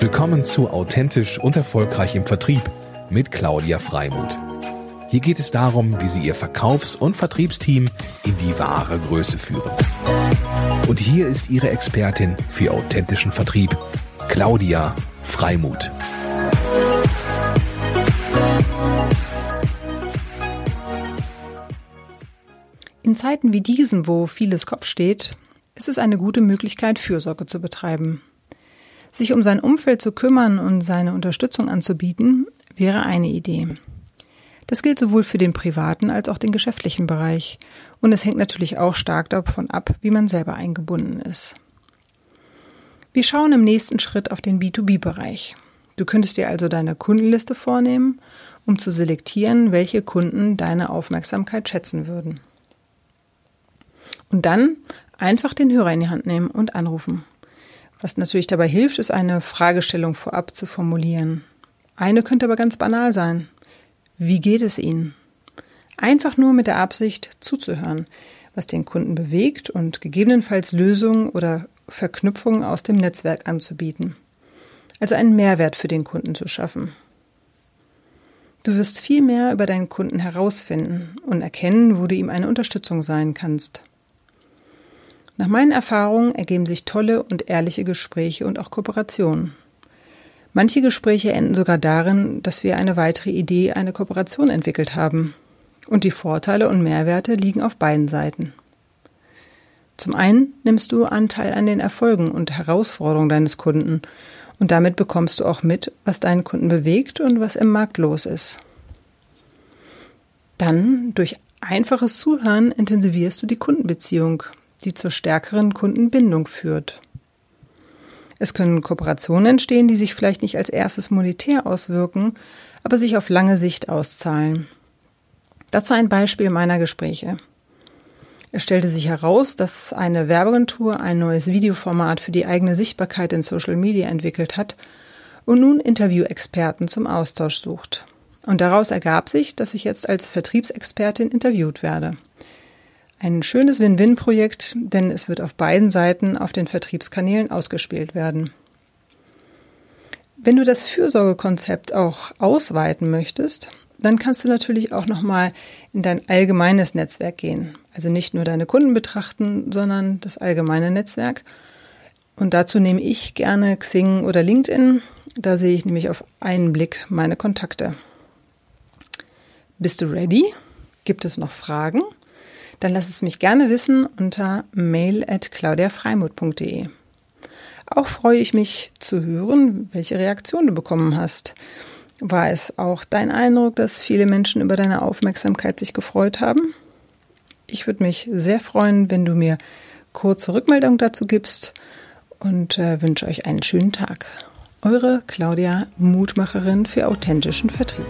Willkommen zu Authentisch und Erfolgreich im Vertrieb mit Claudia Freimuth. Hier geht es darum, wie Sie Ihr Verkaufs- und Vertriebsteam in die wahre Größe führen. Und hier ist Ihre Expertin für authentischen Vertrieb, Claudia Freimuth. In Zeiten wie diesen, wo vieles Kopf steht, ist es eine gute Möglichkeit, Fürsorge zu betreiben. Sich um sein Umfeld zu kümmern und seine Unterstützung anzubieten, wäre eine Idee. Das gilt sowohl für den privaten als auch den geschäftlichen Bereich. Und es hängt natürlich auch stark davon ab, wie man selber eingebunden ist. Wir schauen im nächsten Schritt auf den B2B-Bereich. Du könntest dir also deine Kundenliste vornehmen, um zu selektieren, welche Kunden deine Aufmerksamkeit schätzen würden. Und dann einfach den Hörer in die Hand nehmen und anrufen. Was natürlich dabei hilft, ist eine Fragestellung vorab zu formulieren. Eine könnte aber ganz banal sein. Wie geht es Ihnen? Einfach nur mit der Absicht zuzuhören, was den Kunden bewegt und gegebenenfalls Lösungen oder Verknüpfungen aus dem Netzwerk anzubieten. Also einen Mehrwert für den Kunden zu schaffen. Du wirst viel mehr über deinen Kunden herausfinden und erkennen, wo du ihm eine Unterstützung sein kannst. Nach meinen Erfahrungen ergeben sich tolle und ehrliche Gespräche und auch Kooperationen. Manche Gespräche enden sogar darin, dass wir eine weitere Idee, eine Kooperation entwickelt haben. Und die Vorteile und Mehrwerte liegen auf beiden Seiten. Zum einen nimmst du Anteil an den Erfolgen und Herausforderungen deines Kunden und damit bekommst du auch mit, was deinen Kunden bewegt und was im Markt los ist. Dann, durch einfaches Zuhören, intensivierst du die Kundenbeziehung die zur stärkeren Kundenbindung führt. Es können Kooperationen entstehen, die sich vielleicht nicht als erstes monetär auswirken, aber sich auf lange Sicht auszahlen. Dazu ein Beispiel meiner Gespräche. Es stellte sich heraus, dass eine Werbeagentur ein neues Videoformat für die eigene Sichtbarkeit in Social Media entwickelt hat und nun Interviewexperten zum Austausch sucht. Und daraus ergab sich, dass ich jetzt als Vertriebsexpertin interviewt werde. Ein schönes Win-Win-Projekt, denn es wird auf beiden Seiten auf den Vertriebskanälen ausgespielt werden. Wenn du das Fürsorgekonzept auch ausweiten möchtest, dann kannst du natürlich auch nochmal in dein allgemeines Netzwerk gehen. Also nicht nur deine Kunden betrachten, sondern das allgemeine Netzwerk. Und dazu nehme ich gerne Xing oder LinkedIn. Da sehe ich nämlich auf einen Blick meine Kontakte. Bist du ready? Gibt es noch Fragen? Dann lass es mich gerne wissen unter mail at claudiafreimuth.de. Auch freue ich mich zu hören, welche Reaktion du bekommen hast. War es auch dein Eindruck, dass viele Menschen über deine Aufmerksamkeit sich gefreut haben? Ich würde mich sehr freuen, wenn du mir kurze Rückmeldung dazu gibst und äh, wünsche euch einen schönen Tag. Eure Claudia, Mutmacherin für authentischen Vertrieb.